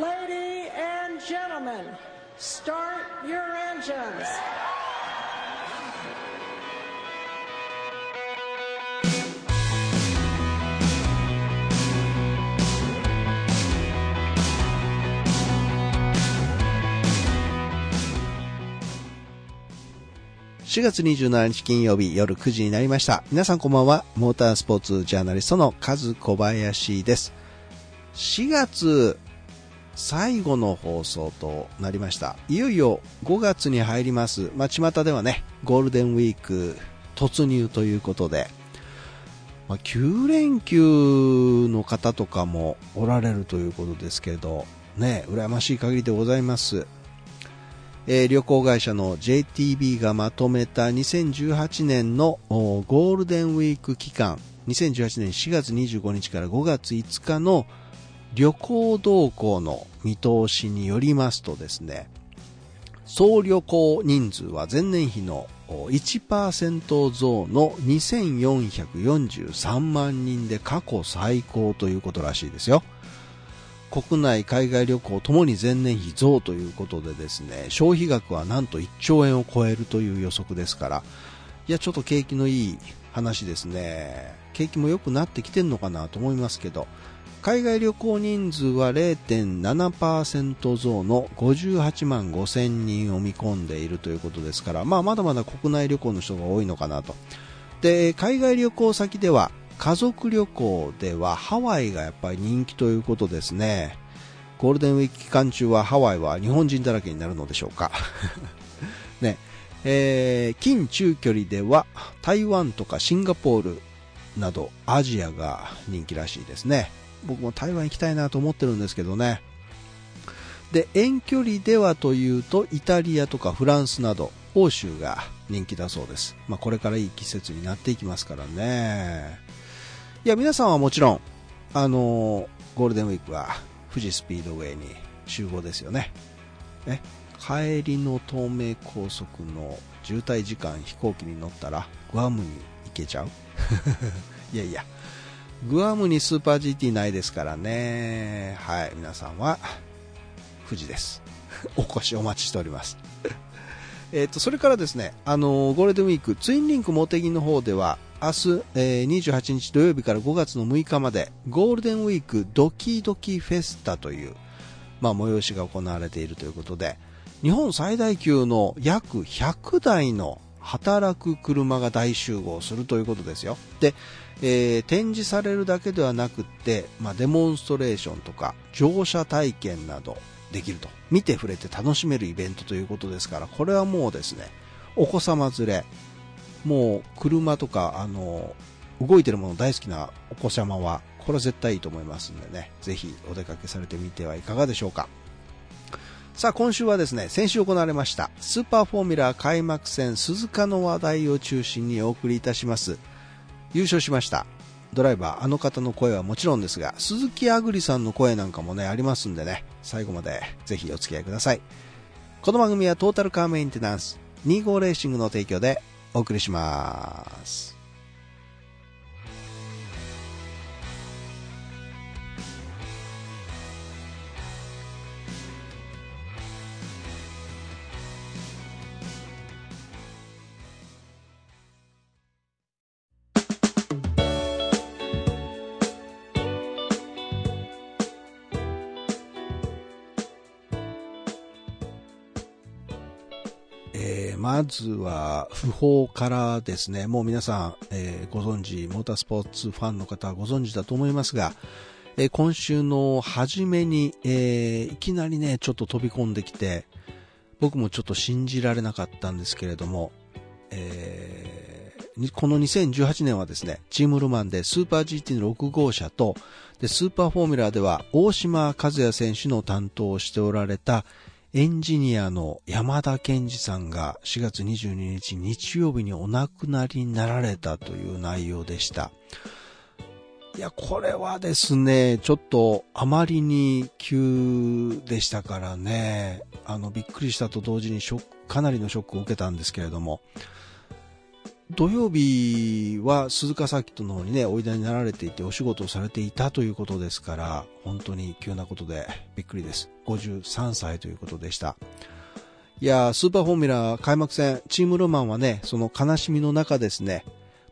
Ladies and gentlemen, start your engines. 4月27日金曜日夜9時になりました。皆さんこんばんは。モータースポーツジャーナリストのカズ小林です。4月最後の放送となりました。いよいよ5月に入ります。まあ、巷ではね、ゴールデンウィーク突入ということで、まあ、9連休の方とかもおられるということですけど、ね、羨ましい限りでございます。えー旅行会社の JTB がまとめた2018年のゴールデンウィーク期間2018年4月25日から5月5日の旅行動向の見通しによりますとですね総旅行人数は前年比の1%増の2443万人で過去最高ということらしいですよ。国内、海外旅行ともに前年比増ということでですね、消費額はなんと1兆円を超えるという予測ですから、いや、ちょっと景気のいい話ですね。景気も良くなってきてんのかなと思いますけど、海外旅行人数は0.7%増の58万5千人を見込んでいるということですから、まあ、まだまだ国内旅行の人が多いのかなと。で、海外旅行先では、家族旅行ではハワイがやっぱり人気ということですね。ゴールデンウィーク期間中はハワイは日本人だらけになるのでしょうか。ね。えー近中距離では台湾とかシンガポールなどアジアが人気らしいですね。僕も台湾行きたいなと思ってるんですけどね。で、遠距離ではというとイタリアとかフランスなど欧州が人気だそうです。まあこれからいい季節になっていきますからね。いや、皆さんはもちろん、あのーゴールデンウィークは富士スピードウェイに集合ですよね。ね帰りの東名高速の渋滞時間飛行機に乗ったらグアムに行けちゃう？いやいや、グアムにスーパー GT ないですからね。はい、皆さんは富士です。お越しお待ちしております。えっと、それからですね、あのーゴールデンウィーク、ツインリンクモテギの方では、明日、えー28日土曜日から5月の6日まで、ゴールデンウィークドキドキフェスタという、まあ、催しが行われているということで、日本最大級の約100台の働く車が大集合するということですよ。で、えー展示されるだけではなくって、まあ、デモンストレーションとか乗車体験などできると。見て触れて楽しめるイベントということですからこれはもうですねお子様連れもう車とかあの動いてるもの大好きなお子様はこれは絶対いいと思いますんでねぜひお出かけされてみてはいかがでしょうか。さあ今週はですね先週行われましたスーパーフォーミュラー開幕戦鈴鹿の話題を中心にお送りいたします。優勝しました。ドライバーあの方の声はもちろんですが鈴木あぐりさんの声なんかもねありますんでね。最後までぜひお付き合いください。この番組はトータルカーメンテナンス25レーシングの提供でお送りします。まずは不法からですね、もう皆さん、えーご存知、モータースポーツファンの方はご存知だと思いますが、えー今週の初めに、えーいきなりね、ちょっと飛び込んできて、僕もちょっと信じられなかったんですけれども、えーこの2018年はですね、チームルマンでスーパー GT の6号車と、で、スーパーフォーミュラーでは大島和也選手の担当をしておられたエンジニアの山田健二さんが4月22日日曜日にお亡くなりになられたという内容でした。いや、これはですね、ちょっとあまりに急でしたからね、あの、びっくりしたと同時にショック、かなりのショックを受けたんですけれども、土曜日は鈴鹿サーキットの方にね、おいでになられていてお仕事をされていたということですから、本当に急なことでびっくりです。53歳ということでした。いやスーパーフォーミュラー開幕戦、チームロマンはね、その悲しみの中ですね、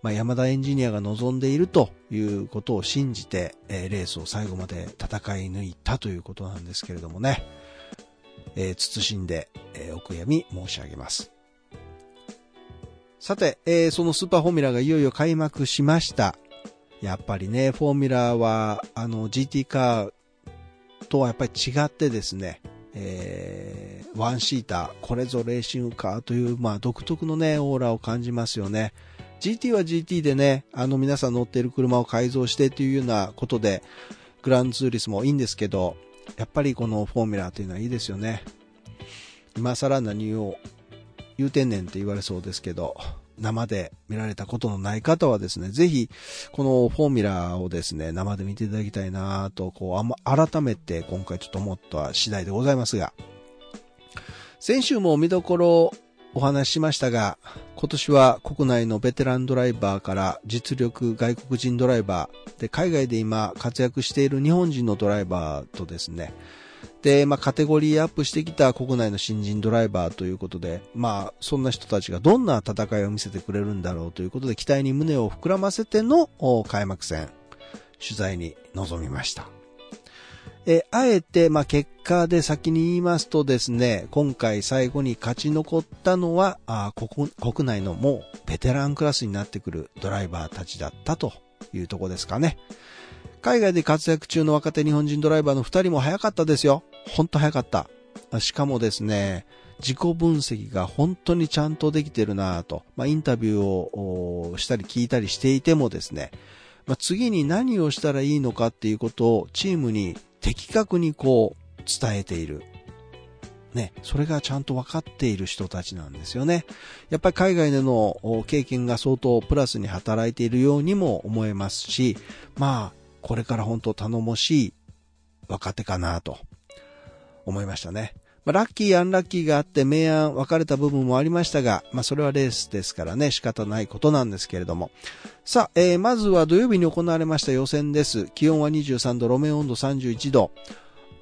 まあ、山田エンジニアが望んでいるということを信じて、えー、レースを最後まで戦い抜いたということなんですけれどもね、えー、慎んで、えー、お悔やみ申し上げます。さて、えー、そのスーパーフォーミュラがいよいよ開幕しました。やっぱりね、フォーミュラは、あの、GT カーとはやっぱり違ってですね、えー、ワンシーター、これぞレーシングカーという、まあ、独特のね、オーラを感じますよね。GT は GT でね、あの皆さん乗っている車を改造してというようなことで、グランツーリスもいいんですけど、やっぱりこのフォーミュラーというのはいいですよね。今更何を言うてんねんって言われそうですけど、生で見られたことのない方はですね、ぜひ、このフォーミュラーをですね、生で見ていただきたいなと、こう、あま、改めて今回ちょっと思った次第でございますが、先週も見どころお話ししましたが、今年は国内のベテランドライバーから実力外国人ドライバーで海外で今活躍している日本人のドライバーとですね、で、まあ、カテゴリーアップしてきた国内の新人ドライバーということで、まあ、そんな人たちがどんな戦いを見せてくれるんだろうということで、期待に胸を膨らませての開幕戦、取材に臨みました。えあえて、まあ、結果で先に言いますとですね、今回最後に勝ち残ったのは、あ国国内のもうベテランクラスになってくるドライバーたちだったというとこですかね。海外で活躍中の若手日本人ドライバーの2人も早かったですよ。ほんと早かった。しかもですね、自己分析が本当にちゃんとできてるなぁと、まあ、インタビューをしたり聞いたりしていてもですね、まあ、次に何をしたらいいのかっていうことをチームに的確にこう伝えている。ね、それがちゃんと分かっている人たちなんですよね。やっぱり海外での経験が相当プラスに働いているようにも思えますし、まあ、これから本当頼もしい若手かなと思いましたね。まあ、ラッキー、アンラッキーがあって明暗分かれた部分もありましたが、まあ、それはレースですからね、仕方ないことなんですけれども。さあ、えー、まずは土曜日に行われました予選です。気温は23度、路面温度31度。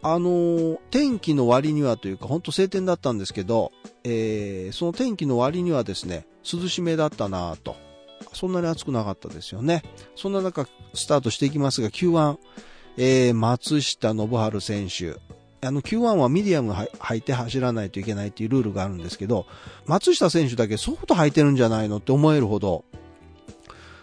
あのー、天気の割にはというか、ほんと晴天だったんですけど、えー、その天気の割にはですね、涼しめだったなと。そんなに暑くなかったですよね。そんな中、スタートしていきますが、Q1、えー、松下信春選手。あの Q1 はミディアム履いて走らないといけないっていうルールがあるんですけど、松下選手だけソフト履いてるんじゃないのって思えるほど、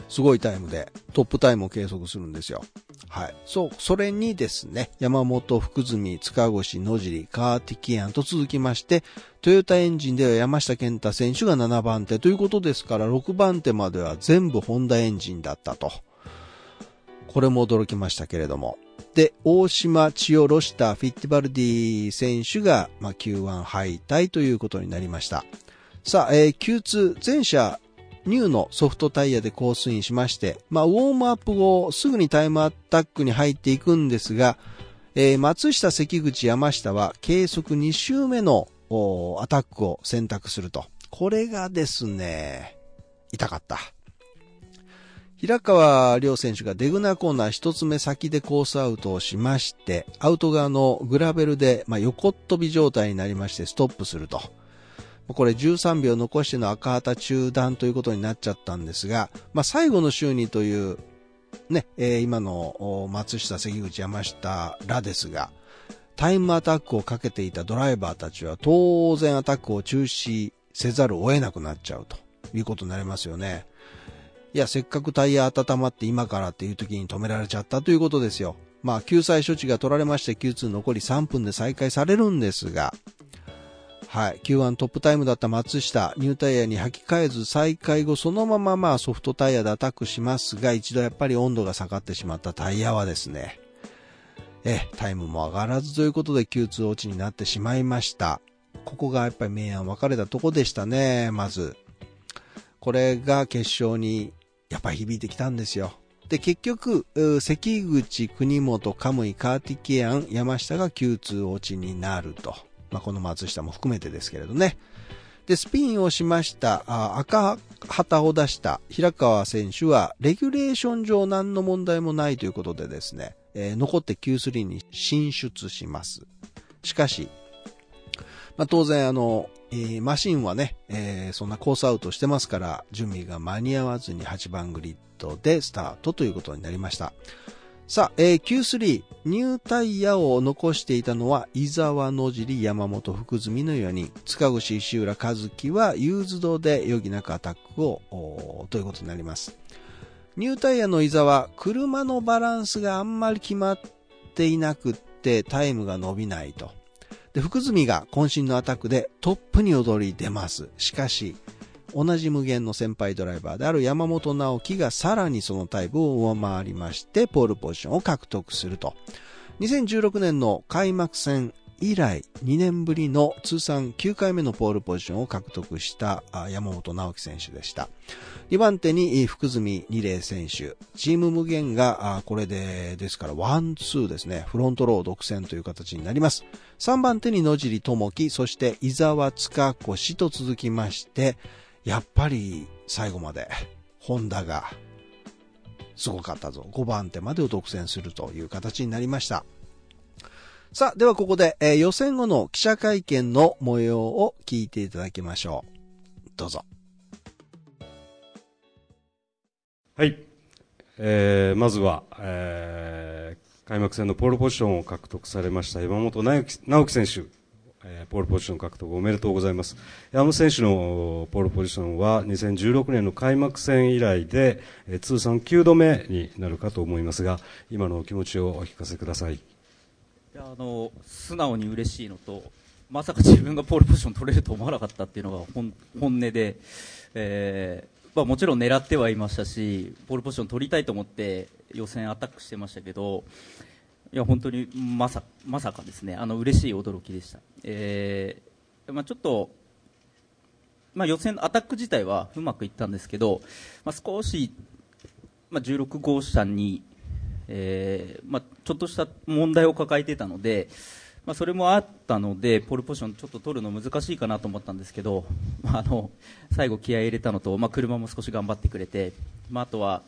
すごいタイムでトップタイムを計測するんですよ。はい。そう、それにですね、山本、福住、塚越、野尻、カーティキアンと続きまして、トヨタエンジンでは山下健太選手が7番手ということですから、6番手までは全部ホンダエンジンだったと。これも驚きましたけれども。で、大島千代ロシタ、フィッティバルディ選手が、まあ、Q1 敗退ということになりました。さあ、えー、Q2 全車ニューのソフトタイヤでコースインしまして、まあ、ウォームアップ後、すぐにタイムアタックに入っていくんですが、えー、松下、関口、山下は計測2周目のアタックを選択すると。これがですね、痛かった。平川亮選手がデグナコーナー一つ目先でコースアウトをしまして、アウト側のグラベルで、まあ、横っ飛び状態になりましてストップすると。これ13秒残しての赤旗中断ということになっちゃったんですが、まあ、最後の週にという、ね、えー、今の松下、関口、山下らですが、タイムアタックをかけていたドライバーたちは当然アタックを中止せざるを得なくなっちゃうということになりますよね。いや、せっかくタイヤ温まって今からっていう時に止められちゃったということですよ。まあ、救済処置が取られまして Q2 残り3分で再開されるんですが、はい。Q1 トップタイムだった松下、ニュータイヤに履き替えず再開後そのまままあソフトタイヤでアタックしますが、一度やっぱり温度が下がってしまったタイヤはですね、え、タイムも上がらずということで Q2 落ちになってしまいました。ここがやっぱり明暗分かれたとこでしたね、まず。これが決勝にやっぱ響いてきたんですよ。で、結局、関口、国本、カムイ、カーティケアン、山下が Q2 落ちになると。まあ、この松下も含めてですけれどね。で、スピンをしましたあ赤旗を出した平川選手は、レギュレーション上何の問題もないということでですね、えー、残って Q3 に進出します。しかし、まあ、当然あの、えー、マシンはね、えー、そんなコースアウトしてますから、準備が間に合わずに8番グリッドでスタートということになりました。さあ、えー、Q3、ニュータイヤを残していたのは、伊沢野尻、山本福住の4人。塚越石浦和樹は、ユーズドで余儀なくアタックを、ということになります。ニュータイヤの伊沢、車のバランスがあんまり決まっていなくって、タイムが伸びないと。で、福住が渾身のアタックでトップに踊り出ます。しかし、同じ無限の先輩ドライバーである山本直樹がさらにそのタイプを上回りまして、ポールポジションを獲得すると。2016年の開幕戦以来2年ぶりの通算9回目のポールポジションを獲得した山本尚貴選手でした。2番手に福住仁嶺選手。チーム無限がこれで、ですからワン、ツーですね。フロントロー独占という形になります。3番手に野尻智樹、そして伊沢塚越と続きまして、やっぱり最後までホンダがすごかったぞ。5番手までを独占するという形になりました。さあ、ではここで、えー、予選後の記者会見の模様を聞いていただきましょう。どうぞ。はい。えー、まずは、えー、開幕戦のポールポジションを獲得されました山本直樹選手。え、ポールポジション獲得おめでとうございます。山本選手のポールポジションは2016年の開幕戦以来で、え、通算9度目になるかと思いますが、今のお気持ちをお聞かせください。いやあの素直に嬉しいのと、まさか自分がポールポジション取れると思わなかったっていうのが本本音で、えーまあ、もちろん狙ってはいましたし、ポールポジション取りたいと思って予選アタックしてましたけど、いや本当にまさまさかですね、あの嬉しい驚きでした。えーまあ、ちょっと、まあ、予選のアタック自体はうまくいったんですけど、まあ、少し、まあ、16号車に、えーまあ、ちょっとした問題を抱えていたので、まあ、それもあったのでポールポジションちょっと取るの難しいかなと思ったんですけど、まあ、あの最後気合い入れたのと、まあ、車も少し頑張ってくれて、まあ、あとは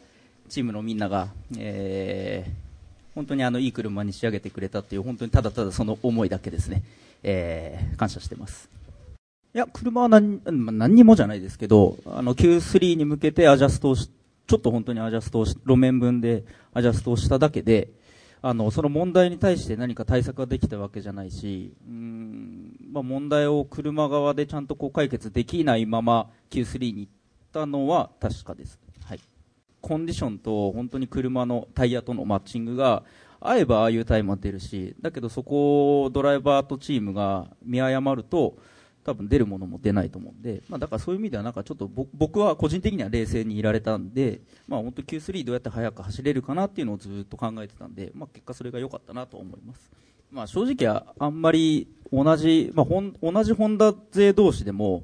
チームのみんなが、えー本当にあのいい車に仕上げてくれたっていう本当にただただその思いだけですね、えー、感謝してます。いや車は何,、何にもじゃないですけどあの Q3 に向けてアジャストをしちょっと本当にアジャストをし路面分でアジャストをしただけであのその問題に対して何か対策ができたわけじゃないしうん、まあ、問題を車側でちゃんとこう解決できないまま Q3 に行ったのは確かです。コンディションと本当に車のタイヤとのマッチングが合えばああいうタイムは出るしだけどそこをドライバーとチームが見誤ると多分出るものも出ないと思うんで、まあ、だからそういう意味ではなんかちょっと僕は個人的には冷静にいられたんで、まあ、本当 Q3 どうやって速く走れるかなっていうのをずっと考えてたんで、まあ、結果それが良かったなと思います。まあ、正直はあんまり同じ、まあ、同じホンダ勢同士でも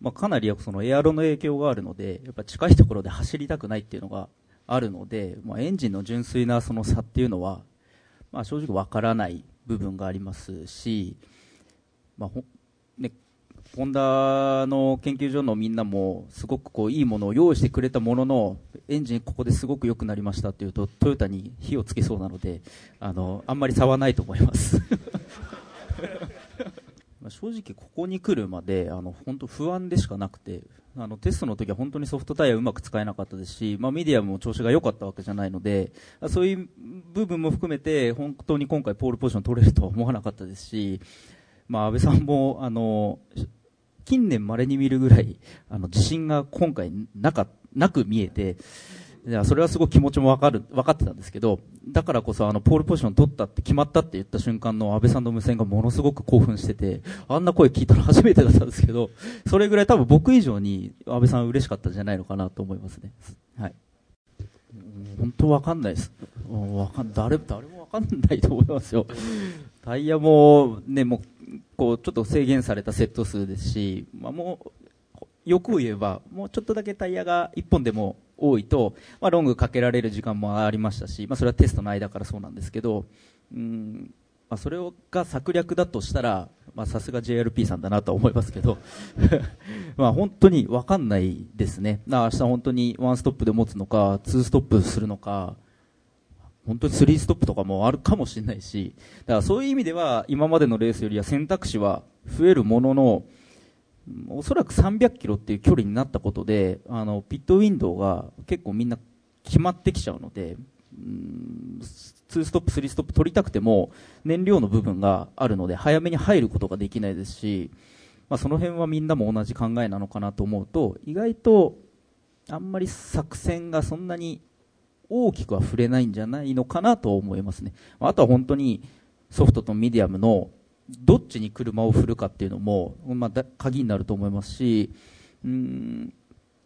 まあ、かなりそのエアロの影響があるのでやっぱ近いところで走りたくないっていうのがあるので、まあ、エンジンの純粋なその差っていうのは、まあ、正直わからない部分がありますし、まあほね、ホンダの研究所のみんなもすごくこういいものを用意してくれたもののエンジンここですごく良くなりましたっていうとトヨタに火をつけそうなのであのあんまり差はないと思います。正直ここに来るまであの本当不安でしかなくてあのテストの時は本当にソフトタイヤうまく使えなかったですし、まあ、メディアも調子が良かったわけじゃないのでそういう部分も含めて本当に今回ポールポジション取れるとは思わなかったですし、まあ、安倍さんもあの近年まれに見るぐらいあの自信が今回なかなく見えてそれはすごく気持ちも分かる分かってたんですけどだからこそあのポールポジション取ったって決まったって言った瞬間の安倍さんの無線がものすごく興奮しててあんな声聞いたの初めてだったんですけどそれぐらい多分僕以上に安倍さん嬉しかったんじゃないのかなと思いますね。はい本当わかんないです。わかん誰誰もわかんないと思いますよ。タイヤもねもうこうちょっと制限されたセット数ですし、まあ、もう欲を言えばもうちょっとだけタイヤが1本でも多いと、まあ、ロングかけられる時間もありましたし、まあ、それはテストの間からそうなんですけど、うんまあ、それが策略だとしたら、さすが JRP さんだなとは思いますけど、まあ本当にわかんないですね。明日本当にワンストップで持つのか、ツーストップするのか、本当にスリーストップとかもあるかもしれないし、だからそういう意味では今までのレースよりは選択肢は増えるものの、おそらく300キロっていう距離になったことで、あの、ピットウィンドウが結構みんな決まってきちゃうので、2ストップ、3ストップ取りたくても燃料の部分があるので早めに入ることができないですし、まあ、その辺はみんなも同じ考えなのかなと思うと意外とあんまり作戦がそんなに大きくは触れないんじゃないのかなと思いますね。あとは本当にソフトとミディアムのどっちに車を振るかっていうのも、まあ、鍵になると思いますし、うん、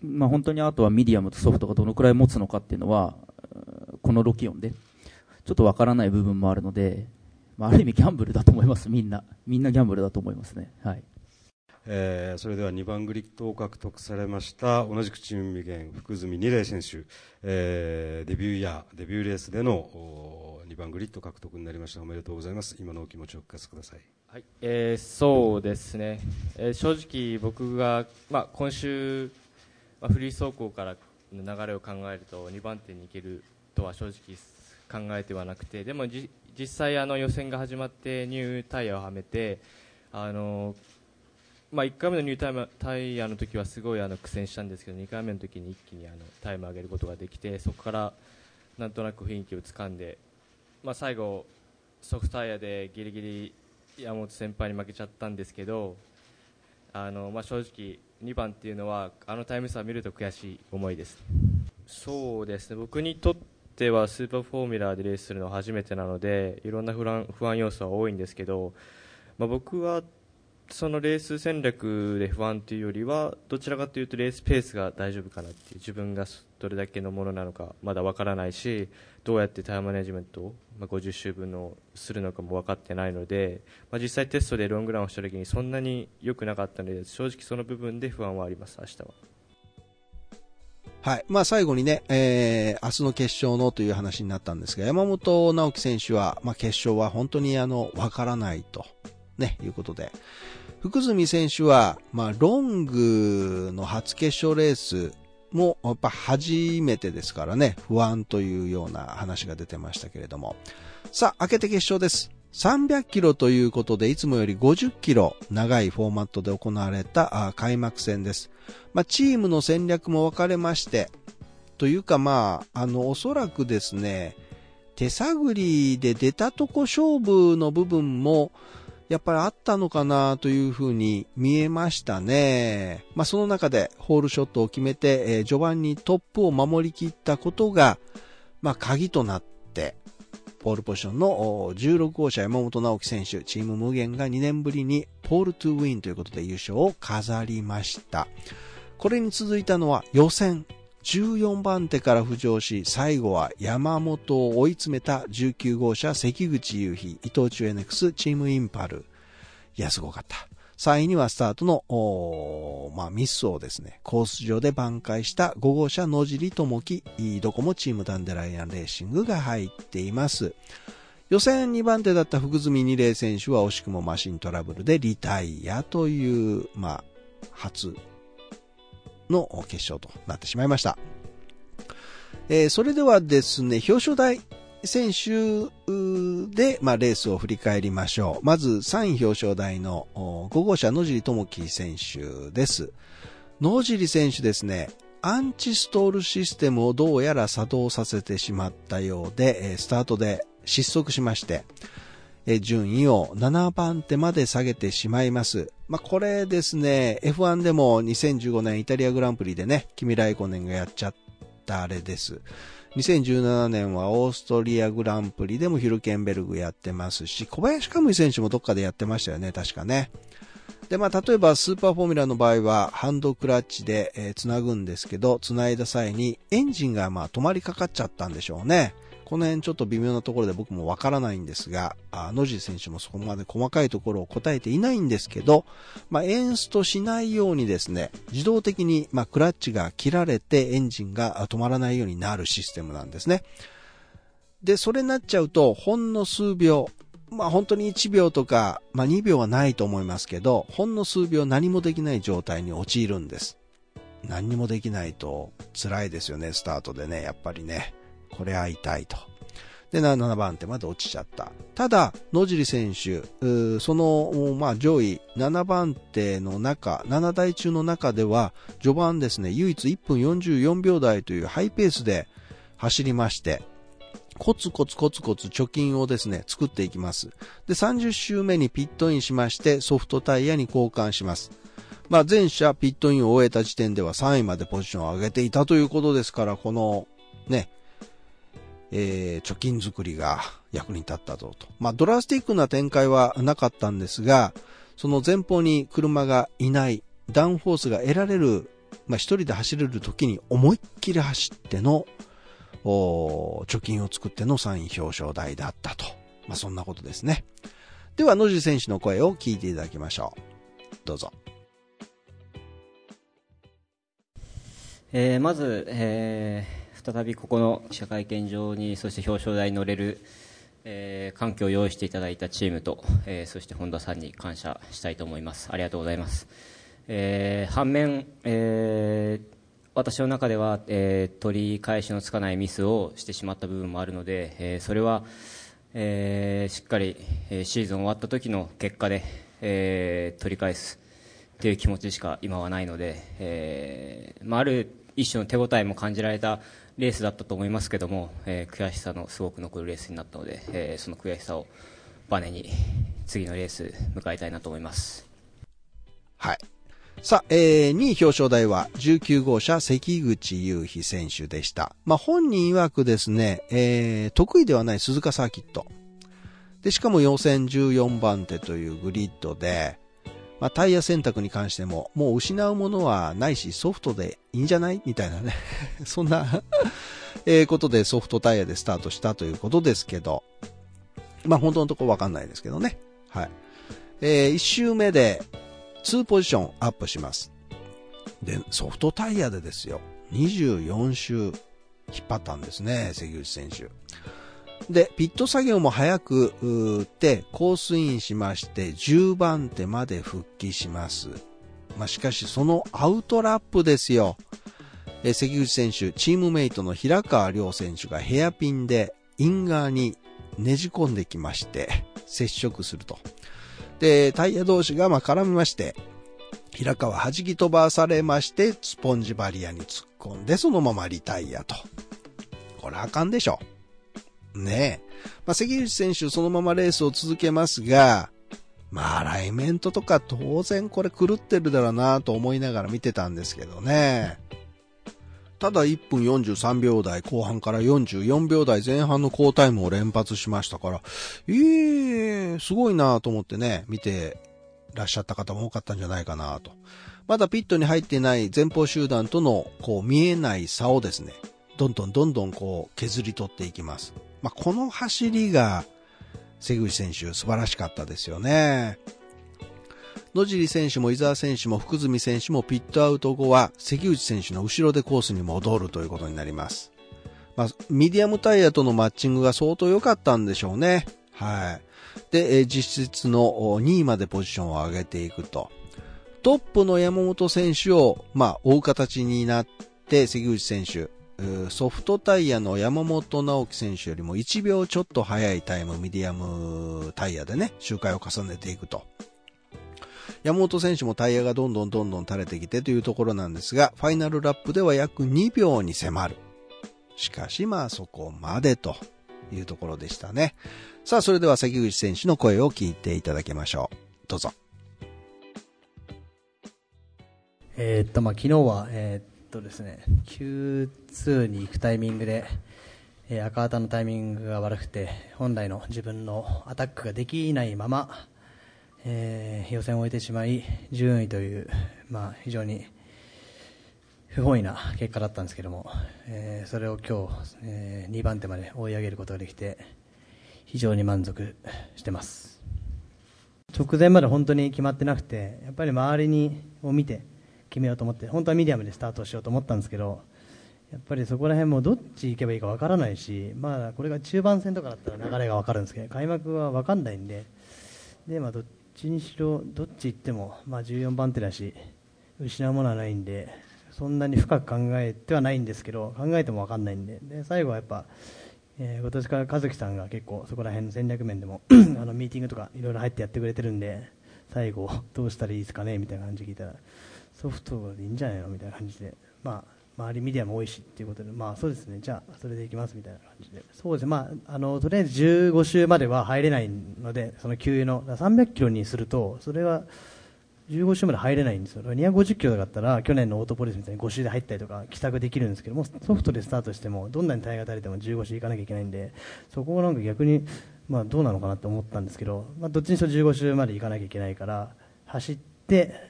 まあ、本当にあとはミディアムとソフトがどのくらい持つのかっていうのは、この路気温で、ちょっとわからない部分もあるので、まあ、ある意味ギャンブルだと思います、みんな。みんなギャンブルだと思いますね。はい。えー、それでは2番グリッドを獲得されました同じくチームミゲン福住二礼選手、えー、デビューイヤーデビューレースでの2番グリッド獲得になりました。おめでとうございます。今のお気持ちをお聞かせください、はい。えー、そうですね、えー、正直僕が、まあ、今週、まあ、フリー走行からの流れを考えると2番手に行けるとは正直考えてはなくてでも実際あの予選が始まってニュータイヤをはめてあの、1回目のニュータイムタイヤの時はすごいあの苦戦したんですけど2回目の時に一気にあのタイムを上げることができてそこからなんとなく雰囲気をつかんで、まあ、最後、ソフトタイヤでギリギリ山本先輩に負けちゃったんですけどあの、まあ、正直2番っていうのはあのタイム差を見ると悔しい思いです。そうですね。僕にとってはスーパーフォーミュラーでレースするのは初めてなのでいろんな不安不安要素は多いんですけど、まあ、僕はそのレース戦略で不安というよりはどちらかというとレースペースが大丈夫かなっていう自分がどれだけのものなのかまだわからないしどうやってタイムマネジメントを、50周分のするのかも分かってないので、まあ、実際テストでロングランをした時にそんなに良くなかったので正直その部分で不安はあります明日は。はい。まあ最後にね、えー、明日の決勝のという話になったんですが、山本直樹選手は、まあ決勝は本当にあの、わからないと、ね、いうことで、福住選手は、まあ、ロングの初決勝レースも、やっぱ初めてですからね、不安というような話が出てましたけれども。さあ、明けて決勝です。300キロということで、いつもより50キロ長いフォーマットで行われた開幕戦です。まあ、チームの戦略も分かれまして、というかまあ、あの、おそらくですね、手探りで出たとこ勝負の部分も、やっぱりあったのかなというふうに見えましたね。まあ、その中でホールショットを決めて、えー、序盤にトップを守りきったことが、まあ、鍵となって、ポールポジションの16号車山本直樹選手、チーム無限が2年ぶりにポールトゥウィンということで優勝を飾りました。これに続いたのは予選14番手から浮上し、最後は山本を追い詰めた19号車関口雄飛、伊藤忠 NX チームインパル。いや、すごかった。3位にはスタートの、まあ、ミスをですね、コース上で挽回した5号車野尻智樹、どこもチームダンデライアンレーシングが入っています。予選2番手だった福住二礼選手は惜しくもマシントラブルでリタイアという、まあ、初の決勝となってしまいました。えー、それではですね、表彰台選手で、まあ、レースを振り返りましょう。まず3位表彰台の5号車野尻智樹選手です。野尻選手ですね、アンチストールシステムをどうやら作動させてしまったようで、スタートで失速しまして、順位を7番手まで下げてしまいます。まあ、これですね、F1 でも2015年イタリアグランプリでね、キミライコネンがやっちゃったあれです。2017年はオーストリアグランプリでもヒルケンベルグやってますし、小林カムイ選手もどっかでやってましたよね、確かね。で、まあ、例えばスーパーフォーミュラの場合はハンドクラッチで、えー、繋ぐんですけど、繋いだ際にエンジンがまあ止まりかかっちゃったんでしょうね。この辺ちょっと微妙なところで僕もわからないんですが、野地選手もそこまで細かいところを答えていないんですけど、まあ、エンストしないようにですね、自動的に、まあ、クラッチが切られてエンジンが止まらないようになるシステムなんですね。で、それになっちゃうと、ほんの数秒、まあ本当に1秒とか、まあ2秒はないと思いますけど、ほんの数秒何もできない状態に陥るんです。何にもできないと辛いですよね、スタートでね、やっぱりね。これは痛いと。で、7番手まで落ちちゃった。ただ、野尻選手、その、まあ、上位7番手の中、7台中の中では、序盤ですね、唯一1分44秒台というハイペースで走りまして、コツコツコツコツ貯金をですね、作っていきます。で、30周目にピットインしまして、ソフトタイヤに交換します。まあ、前者ピットインを終えた時点では3位までポジションを上げていたということですから、この、ね、えー、貯金作りが役に立ったぞと。まあ、ドラスティックな展開はなかったんですが、その前方に車がいない、ダウンフォースが得られる、まあ、一人で走れる時に思いっきり走っての、貯金を作っての3位表彰台だったと。まあ、そんなことですね。では、野地選手の声を聞いていただきましょう。どうぞ。えー、まず、えー再びここの記者会見場にそして表彰台に乗れる、えー、環境を用意していただいたチームと、えー、そして本田さんに感謝したいと思います。ありがとうございます、えー、反面、えー、私の中では、えー、取り返しのつかないミスをしてしまった部分もあるので、えー、それは、えー、しっかり、えー、シーズン終わった時の結果で、えー、取り返すという気持ちしか今はないので、えーまあ、ある一種の手応えも感じられたレースだったと思いますけども、えー、悔しさのすごく残るレースになったので、えー、その悔しさをバネに次のレース迎えたいなと思います。はい。さあ、えー、2位表彰台は19号車関口雄飛選手でした。まあ、本人曰くですね、えー、得意ではない鈴鹿サーキット。で、しかも予選14番手というグリッドで、まあ、タイヤ選択に関しても、もう失うものはないし、ソフトでいいんじゃない？みたいなね。そんな えことでソフトタイヤでスタートしたということですけど、まあ、本当のところわかんないですけどね。はい。えー、1周目で2ポジションアップします。で、ソフトタイヤでですよ。24周引っ張ったんですね、関口選手。で、ピット作業も早く打って、コースインしまして、10番手まで復帰します。まあ、しかし、そのアウトラップですよ。え関口選手、チームメイトの平川亮選手がヘアピンでインガーにねじ込んできまして、接触すると。で、タイヤ同士がま絡みまして、平川弾き飛ばされまして、スポンジバリアに突っ込んで、そのままリタイアと。これあかんでしょ。ねえ。まあ、関口選手そのままレースを続けますが、まあ、アライメントとか当然これ狂ってるだろうなと思いながら見てたんですけどね。ただ1分43秒台後半から44秒台前半の高タイムを連発しましたから、ええー、すごいなと思ってね、見てらっしゃった方も多かったんじゃないかなと。まだピットに入ってない前方集団とのこう見えない差をですね、どんどんどんどんこう削り取っていきます。まあ、この走りが、瀬口選手素晴らしかったですよね。野尻選手も伊沢選手も福住選手もピットアウト後は関口選手の後ろでコースに戻るということになります。まあ、ミディアムタイヤとのマッチングが相当良かったんでしょうね。はい。で、実質の2位までポジションを上げていくと。トップの山本選手を、まあ、追う形になって、関口選手、ソフトタイヤの山本直樹選手よりも1秒ちょっと早いタイム、ミディアムタイヤでね、周回を重ねていくと。山本選手もタイヤがどんどんどんどん垂れてきてというところなんですが、ファイナルラップでは約2秒に迫る。しかしまあそこまでというところでしたね。さあそれでは関口選手の声を聞いていただきましょう。どうぞ。えー、っと、まあ、昨日は、えー、とですね Q2 に行くタイミングで、えー、赤旗のタイミングが悪くて本来の自分のアタックができないまま、えー、予選を終えてしまい順位という、まあ、非常に不本意な結果だったんですけども、えー、それを今日、えー、2番手まで追い上げることができて非常に満足してます。直前まで本当に決まってなくてやっぱり周りにを見て決めようと思って本当はミディアムでスタートしようと思ったんですけどやっぱりそこら辺もどっち行けばいいかわからないし、まあ、これが中盤戦とかだったら流れがわかるんですけど開幕はわかんないんでで、まあ、どっちにしろどっち行っても、まあ、14番手だし失うものはないんでそんなに深く考えてはないんですけど考えてもわかんないんでで最後はやっぱ、えー今年から和樹さんが結構そこら辺の戦略面でも あのミーティングとかいろいろ入ってやってくれてるんで最後どうしたらいいですかねみたいな感じで聞いたらソフトでいいんじゃないの？みたいな感じで、まあ、周りメディアも多いしっていうことで、まあそうですね、じゃあそれでいきますみたいな感じで、そうですね、まあ、あのとりあえず15周までは入れないので、その給油の。300キロにすると、それは15周まで入れないんですよ、250キロだったら去年のオートポリスみたいに5周で入ったりとか、帰宅できるんですけども、ソフトでスタートしても、どんなに耐えが足りても15周行かなきゃいけないんで、そこがなんか逆に、まあ、どうなのかなと思ったんですけど、まあ、どっちにしろ15周まで行かなきゃいけないから、走って、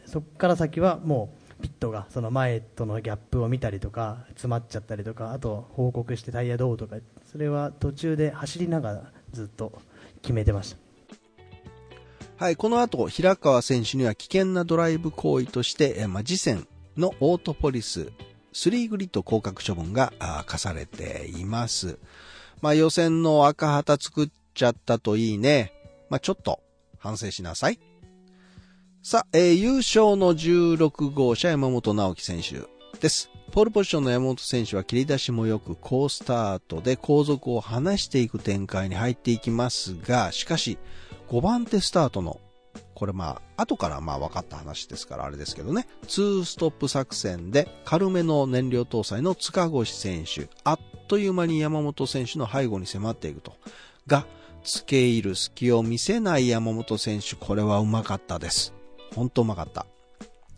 そこから先はもう、ピットがその前とのギャップを見たりとか詰まっちゃったりとかあと報告してタイヤどうとかそれは途中で走りながらずっと決めてましたはい、この後、平川選手には危険なドライブ行為として、えまあ、次戦のオートポリス3グリッド降格処分が課されています。まあ、予選の赤旗作っちゃったといいね。まあ、ちょっと反省しなさい。さあ、えー優勝の16号車山本直樹選手です。ポールポジションの山本選手は切り出しもよく好スタートで後続を離していく展開に入っていきますが、しかし5番手スタートの、これまあ、後からまあ分かった話ですからあれですけどね、2ストップ作戦で軽めの燃料搭載の塚越選手、あっという間に山本選手の背後に迫っていくと。が、付け入る隙を見せない山本選手、これはうまかったです。本当うまかった。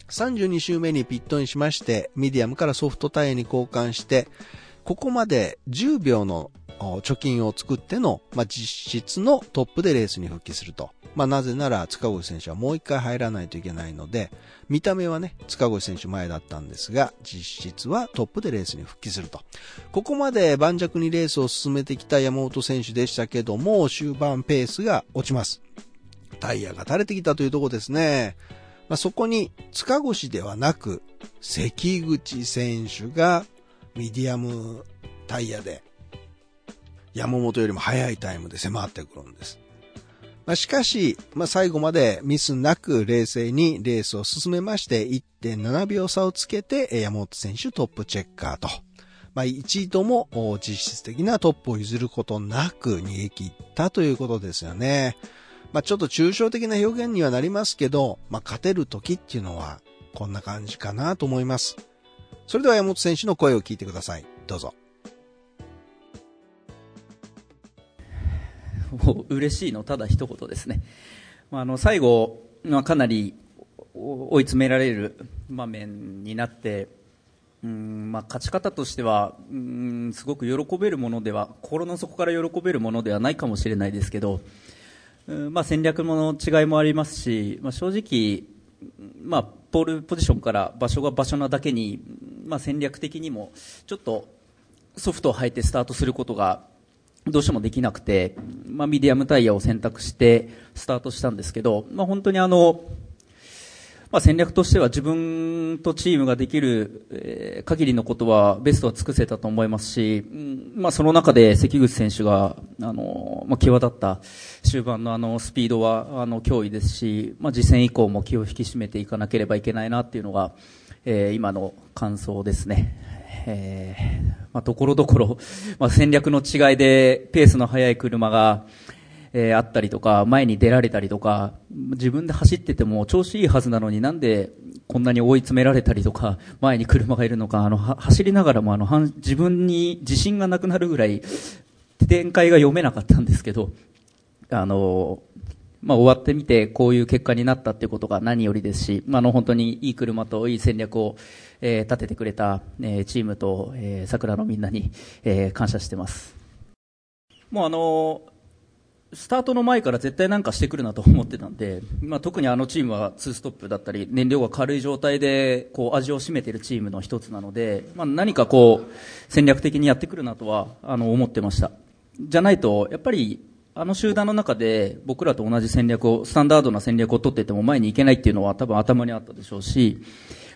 32周目にピットインしまして、ミディアムからソフトタイヤに交換して、ここまで10秒の貯金を作っての、まあ、実質のトップでレースに復帰すると。まあ、なぜなら塚越選手はもう一回入らないといけないので、見た目はね、塚越選手前だったんですが、実質はトップでレースに復帰すると。ここまで盤石にレースを進めてきた山本選手でしたけども、終盤ペースが落ちます。タイヤが垂れてきたというとこですね。まあ、そこに塚越ではなく、関口選手がミディアムタイヤで山本よりも速いタイムで迫ってくるんです。まあ、しかし、まあ、最後までミスなく冷静にレースを進めまして1.7秒差をつけて山本選手トップチェッカーと。まあ、一度も実質的なトップを譲ることなく逃げ切ったということですよね。まあ、ちょっと抽象的な表現にはなりますけど、まあ、勝てる時っていうのはこんな感じかなと思います。それでは山本選手の声を聞いてください。どうぞ。う嬉しいの？ただ一言ですね、まあ、あの最後、まあ、かなり追い詰められる場面になってうん、まあ、勝ち方としてはうんすごく喜べるものでは心の底から喜べるものではないかもしれないですけど、戦略の違いもありますし、ま、正直、ま、ポールポジションから場所が場所なだけに、ま、戦略的にもちょっとソフトを履いてスタートすることがどうしてもできなくて、ま、ミディアムタイヤを選択してスタートしたんですけど、ま、本当にあの、まあ、戦略としては自分とチームができる、え限りのことはベストは尽くせたと思いますし、まあ、その中で関口選手があの、まあ、際立った終盤のあのスピードはあの脅威ですし、まあ、次戦以降も気を引き締めていかなければいけないなっていうのが、えー今の感想ですね。えーまあ、ところどころ、まあ、戦略の違いでペースの速い車が、えーあったりとか、前に出られたりとか、自分で走ってても調子いいはずなのになんでこんなに追い詰められたりとか、前に車がいるのか、あの、走りながらもあの、自分に自信がなくなるぐらい展開が読めなかったんですけど、あの、まあ、終わってみてこういう結果になったっていうことが何よりですし、まあ、の本当にいい車といい戦略を、えー立ててくれた、えーチームと、えー桜のみんなに、えー感謝してます。もうあのスタートの前から絶対なんかしてくるなと思ってたんで、まあ、特にあのチームは2ストップだったり燃料が軽い状態でこう味を占めているチームの一つなので、まあ、何かこう戦略的にやってくるなとはあの思ってましたじゃないとやっぱりあの集団の中で僕らと同じ戦略をスタンダードな戦略を取っていても前に行けないっていうのは多分頭にあったでしょうし、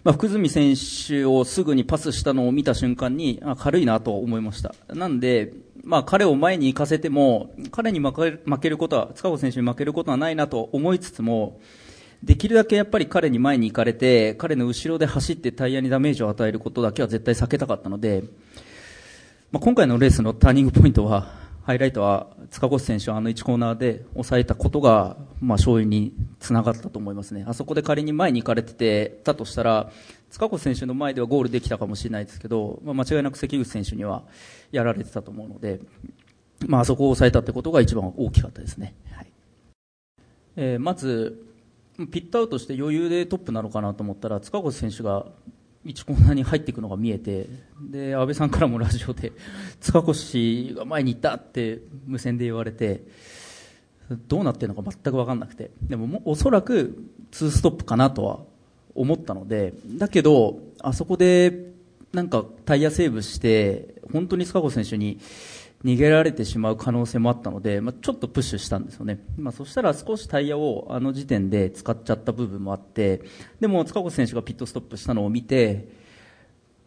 まあ、福住選手をすぐにパスしたのを見た瞬間に、あ軽いなと思いました。なんで、まあ、彼を前に行かせても、彼に負ける負けることは、塚越選手に負けることはないなと思いつつも、できるだけやっぱり彼に前に行かれて、彼の後ろで走ってタイヤにダメージを与えることだけは絶対避けたかったので、まあ、今回のレースのターニングポイントは、ハイライトは塚越選手をあの1コーナーで抑えたことが、まあ、勝因につながったと思いますね。あそこで仮に前に行かれててたとしたら、塚越選手の前ではゴールできたかもしれないですけど、まあ、間違いなく関口選手にはやられてたと思うので、まあ、あそこを抑えたってことが一番大きかったですね。はいえーまず、ピットアウトして余裕でトップなのかなと思ったら、塚越選手が1コーナーに入っていくのが見えて、で、安倍さんからもラジオで、塚越が前に行ったって無線で言われて、どうなってるのか全く分かんなくて、でももおそらく2ストップかなとは思ったので、だけど、あそこでなんかタイヤセーブして、本当に塚越選手に逃げられてしまう可能性もあったので、まあ、ちょっとプッシュしたんですよね。まあ、そしたら少しタイヤをあの時点で使っちゃった部分もあって、でも塚越選手がピットストップしたのを見て、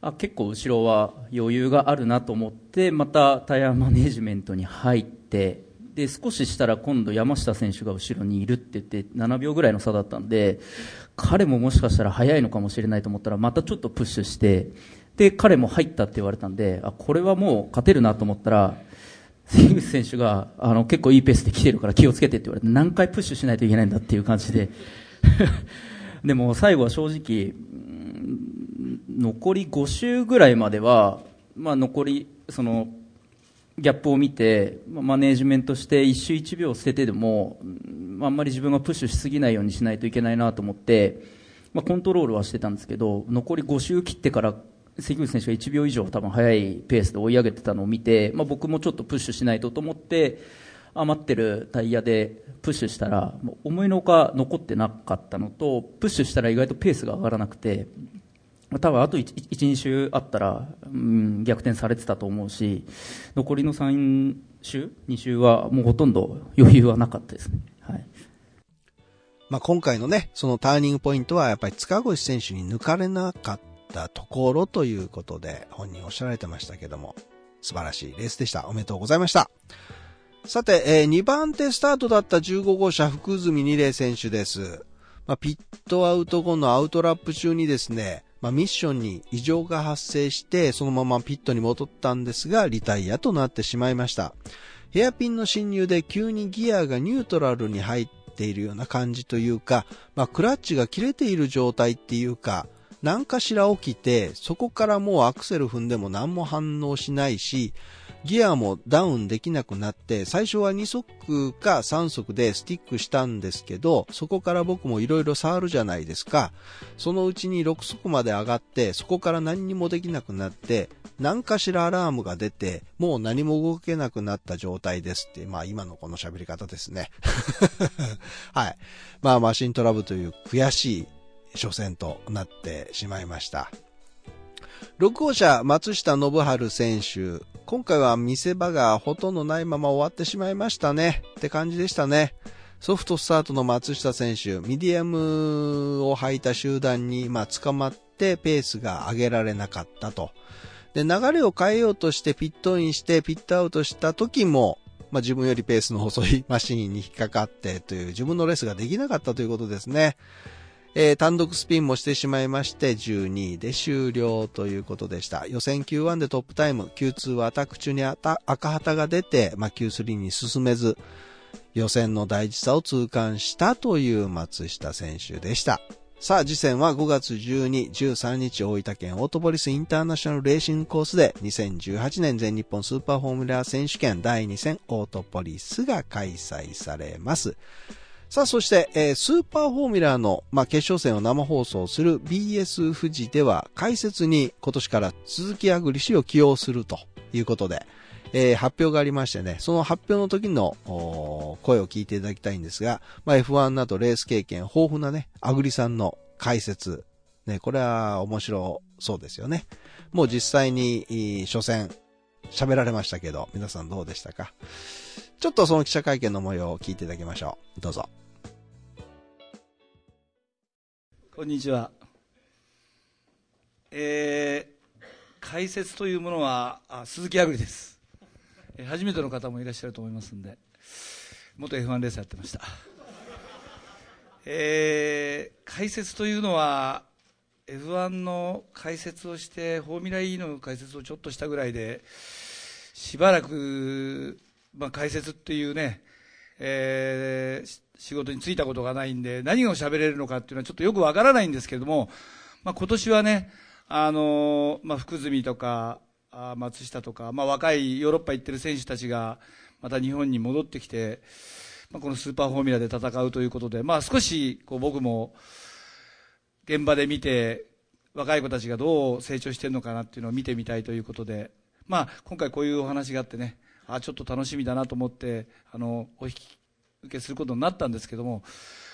あ結構後ろは余裕があるなと思って、またタイヤマネジメントに入って、で、少ししたら今度山下選手が後ろにいるって言って7秒ぐらいの差だったんで、彼ももしかしたら速いのかもしれないと思ったらまたちょっとプッシュして、で、彼も入ったって言われたんで、あ、これはもう勝てるなと思ったら、関口選手が、あの、結構いいペースで来てるから気をつけてって言われて、何回プッシュしないといけないんだっていう感じで。でも最後は正直、残り5周ぐらいまでは、まあ残り、その、ギャップを見て、マネージメントして1周1秒捨ててでも、あんまり自分がプッシュしすぎないようにしないといけないなと思って、まあコントロールはしてたんですけど、残り5周切ってから関口選手が1秒以上多分速いペースで追い上げてたのを見て、まあ、僕もちょっとプッシュしないとと思って余ってるタイヤでプッシュしたら思いのほか残ってなかったのとプッシュしたら意外とペースが上がらなくて多分あと12周あったら、うん、逆転されてたと思うし残りの3周2周はもうほとんど余裕はなかったですね。まあ、今回のね、そのターニングポイントはやっぱり塚越選手に抜かれなかったところということで本人おっしゃられてましたけども、素晴らしいレースでした。おめでとうございました。さて、えー2番手スタートだった15号車福住二礼選手です。まあ、ピットアウト後のアウトラップ中にですね、まあ、ミッションに異常が発生して、そのままピットに戻ったんですが、リタイアとなってしまいました。ヘアピンの侵入で急にギアがニュートラルに入っているような感じというか、まあ、クラッチが切れている状態っていうか、何かしら起きて、そこからもうアクセル踏んでも何も反応しないし、ギアもダウンできなくなって、最初は2速か3速でスティックしたんですけど、そこから僕もいろいろ触るじゃないですか。そのうちに6速まで上がって、そこから何にもできなくなって、何かしらアラームが出て、もう何も動けなくなった状態ですって、まあ今のこの喋り方ですね。はい。まあマシントラブという悔しい初戦となってしまいました。6号車、松下信春選手。今回は見せ場がほとんどないまま終わってしまいましたね。って感じでしたね。ソフトスタートの松下選手、ミディアムを履いた集団に、まあ、捕まってペースが上げられなかったと。で、流れを変えようとしてピットインしてピットアウトした時も、まあ、自分よりペースの遅いマシンに引っかかってという自分のレースができなかったということですね。えー単独スピンもしてしまいまして、12位で終了ということでした。予選 Q1 でトップタイム、Q2 はアタック中に赤旗が出て、まあ、Q3 に進めず、予選の大事さを痛感したという松下選手でした。さあ、次戦は5月12、13日大分県オートポリスインターナショナルレーシングコースで2018年全日本スーパーフォーミュラー選手権第2戦オートポリスが開催されます。さあ、そして、えースーパーフォーミュラーの、まあ、決勝戦を生放送する BS 富士では、解説に今年から鈴木亜久里氏を起用するということで、えー発表がありましてね、その発表の時の声を聞いていただきたいんですが、まあ、F1 などレース経験豊富なね、あぐりさんの解説、ね、これは面白そうですよね。もう実際に、初戦、喋られましたけど、皆さんどうでしたか？ちょっとその記者会見の模様を聞いていただきましょう。どうぞ。こんにちは。えー、解説というものはあ鈴木亜久里です、えー、初めての方もいらっしゃると思いますんで元 F1 レースやってました、えー、解説というのは F1 の解説をしてフォーミュラ E の解説をちょっとしたぐらいでしばらく、まあ、解説っていうね、えー、仕事に就いたことがないんで何を喋れるのかっていうのはちょっとよくわからないんですけども、まあ、今年はねあのまあ、福住とかあ松下とか、まあ、若いヨーロッパ行ってる選手たちがまた日本に戻ってきて、まあ、このスーパーフォーミュラで戦うということで、まあ、少しこう僕も現場で見て若い子たちがどう成長してるのかなっていうのを見てみたいということで、まあ、今回こういうお話があってねあちょっと楽しみだなと思ってあのお引き受けすることになったんですけども、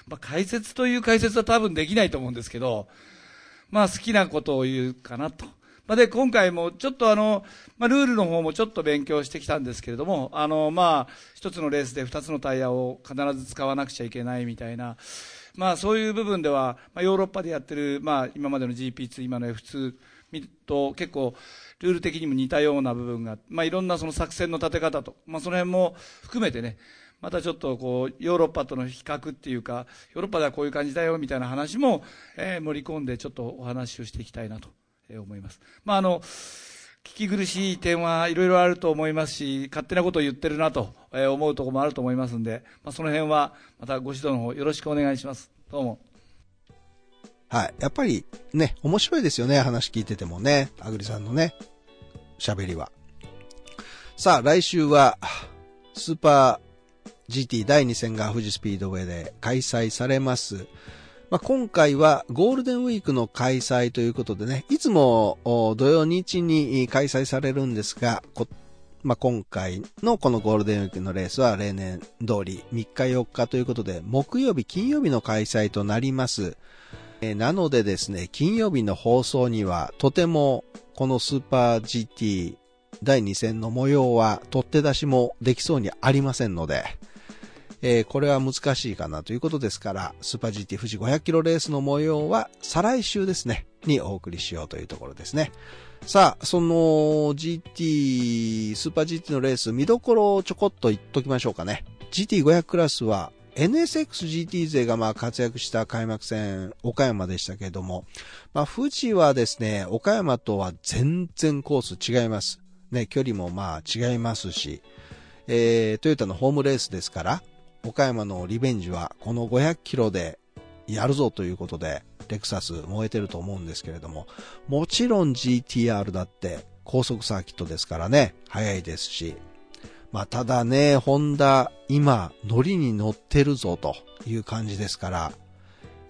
まあ、解説という解説は多分できないと思うんですけどまあ好きなことを言うかなと。まあ、で、今回もちょっとあの、まあ、ルールの方もちょっと勉強してきたんですけれども、あの、まあ、一つのレースで二つのタイヤを必ず使わなくちゃいけないみたいな、まあ、そういう部分では、まあ、ヨーロッパでやってる、まあ、今までの GP2、今の F2 と結構、ルール的にも似たような部分が、まあ、いろんなその作戦の立て方と、まあ、その辺も含めてね、またちょっとこうヨーロッパとの比較っていうかヨーロッパではこういう感じだよみたいな話も、えー、盛り込んでちょっとお話をしていきたいなと思います。まああの聞き苦しい点はいろいろあると思いますし勝手なことを言ってるなと思うところもあると思いますんで、まあ、その辺はまたご指導の方よろしくお願いしますどうもはい。やっぱりね、面白いですよね。話聞いててもね。あぐりさんのね、喋りは。さあ、来週は、スーパー GT 第2戦が富士スピードウェイで開催されます。まあ、今回はゴールデンウィークの開催ということでね、いつも土曜日に開催されるんですが、まあ、今回のこのゴールデンウィークのレースは例年通り3日4日ということで、木曜日、金曜日の開催となります。えなのでですね、金曜日の放送にはとてもこのスーパー GT 第2戦の模様は取って出しもできそうにありませんので、えー、これは難しいかなということですから、スーパー GT 富士500キロレースの模様は再来週ですね、にお送りしようというところですね。さあ、その GT、スーパー GT のレース見どころをちょこっと言っときましょうかね。GT500 クラスは NSXGT 勢がまあ活躍した開幕戦、岡山でしたけれども、まあ富士はですね、岡山とは全然コース違います。ね、距離もまあ違いますし、えー、トヨタのホームレースですから、岡山のリベンジはこの500キロでやるぞということで、レクサス燃えてると思うんですけれども、もちろん GTR だって高速サーキットですからね、速いですし、まあただね、ホンダ今乗りに乗ってるぞという感じですから、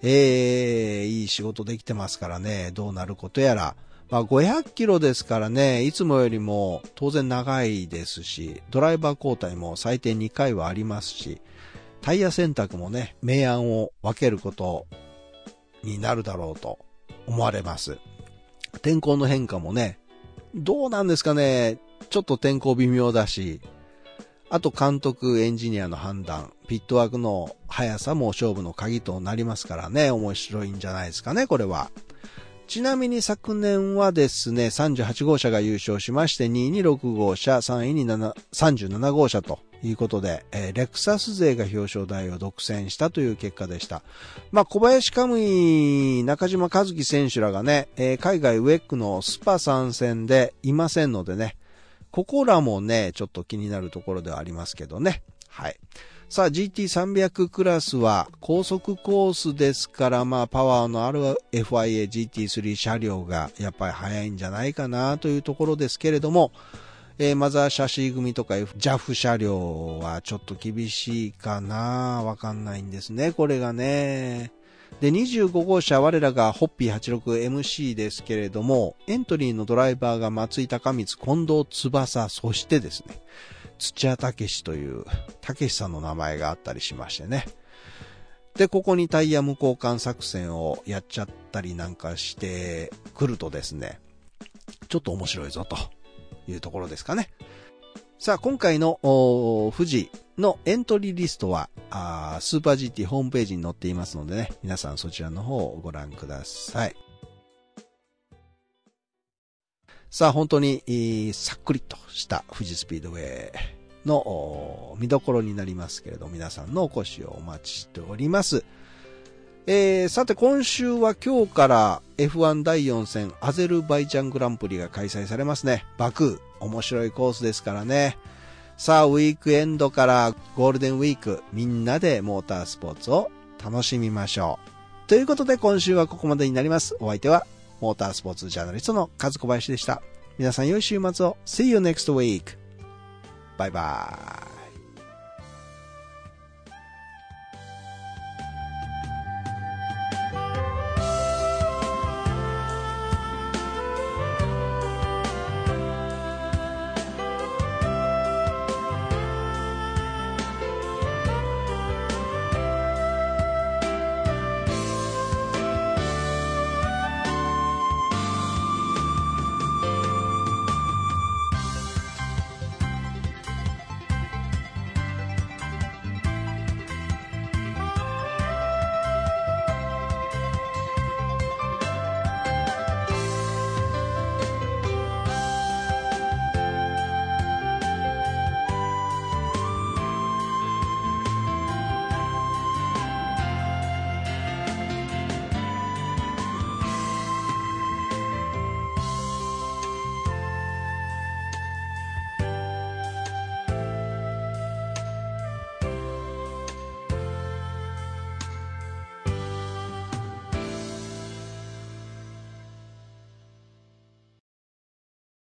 ええー、いい仕事できてますからね、どうなることやら、まあ、500キロですからね、いつもよりも当然長いですし、ドライバー交代も最低2回はありますし、タイヤ選択もね、明暗を分けることになるだろうと思われます。天候の変化もね、どうなんですかね、ちょっと天候微妙だし、あと監督、エンジニアの判断、ピットワークの速さも勝負の鍵となりますからね、面白いんじゃないですかね、これは。ちなみに昨年はですね、38号車が優勝しまして、2位に6号車、3位に7 37号車とということで、えー、レクサス勢が表彰台を独占したという結果でした。まあ、小林カムイ、中島和樹選手らがね、えー、海外ウェックのスパ参戦でいませんのでね、ここらもね、ちょっと気になるところではありますけどね。はい。さあ GT300 クラスは高速コースですから、まあパワーのある FIA GT3 車両がやっぱり速いんじゃないかなというところですけれども、えー、マザーシャシー組とか JAF 車両はちょっと厳しいかなわかんないんですね、これがね。で、25号車、我らがホッピー 86MC ですけれども、エントリーのドライバーが松井高光、近藤翼、そしてですね、土屋武史という、武史さんの名前があったりしましてね。で、ここにタイヤ無交換作戦をやっちゃったりなんかしてくるとですね、ちょっと面白いぞというところですかね。さあ、今回の富士のエントリーリストはあースーパー GT ホームページに載っていますのでね、皆さんそちらの方をご覧ください。さあ、本当に、えーさっくりとした富士スピードウェイの見どころになりますけれど、皆さんのお越しをお待ちしております。えーさて今週は今日から F1 第4戦アゼルバイジャングランプリが開催されますね。バクー、面白いコースですからね。さあ、ウィークエンドからゴールデンウィーク、みんなでモータースポーツを楽しみましょう。ということで今週はここまでになります。お相手はモータースポーツジャーナリストの和小林でした。皆さん良い週末を。See you next week. バイバーイ。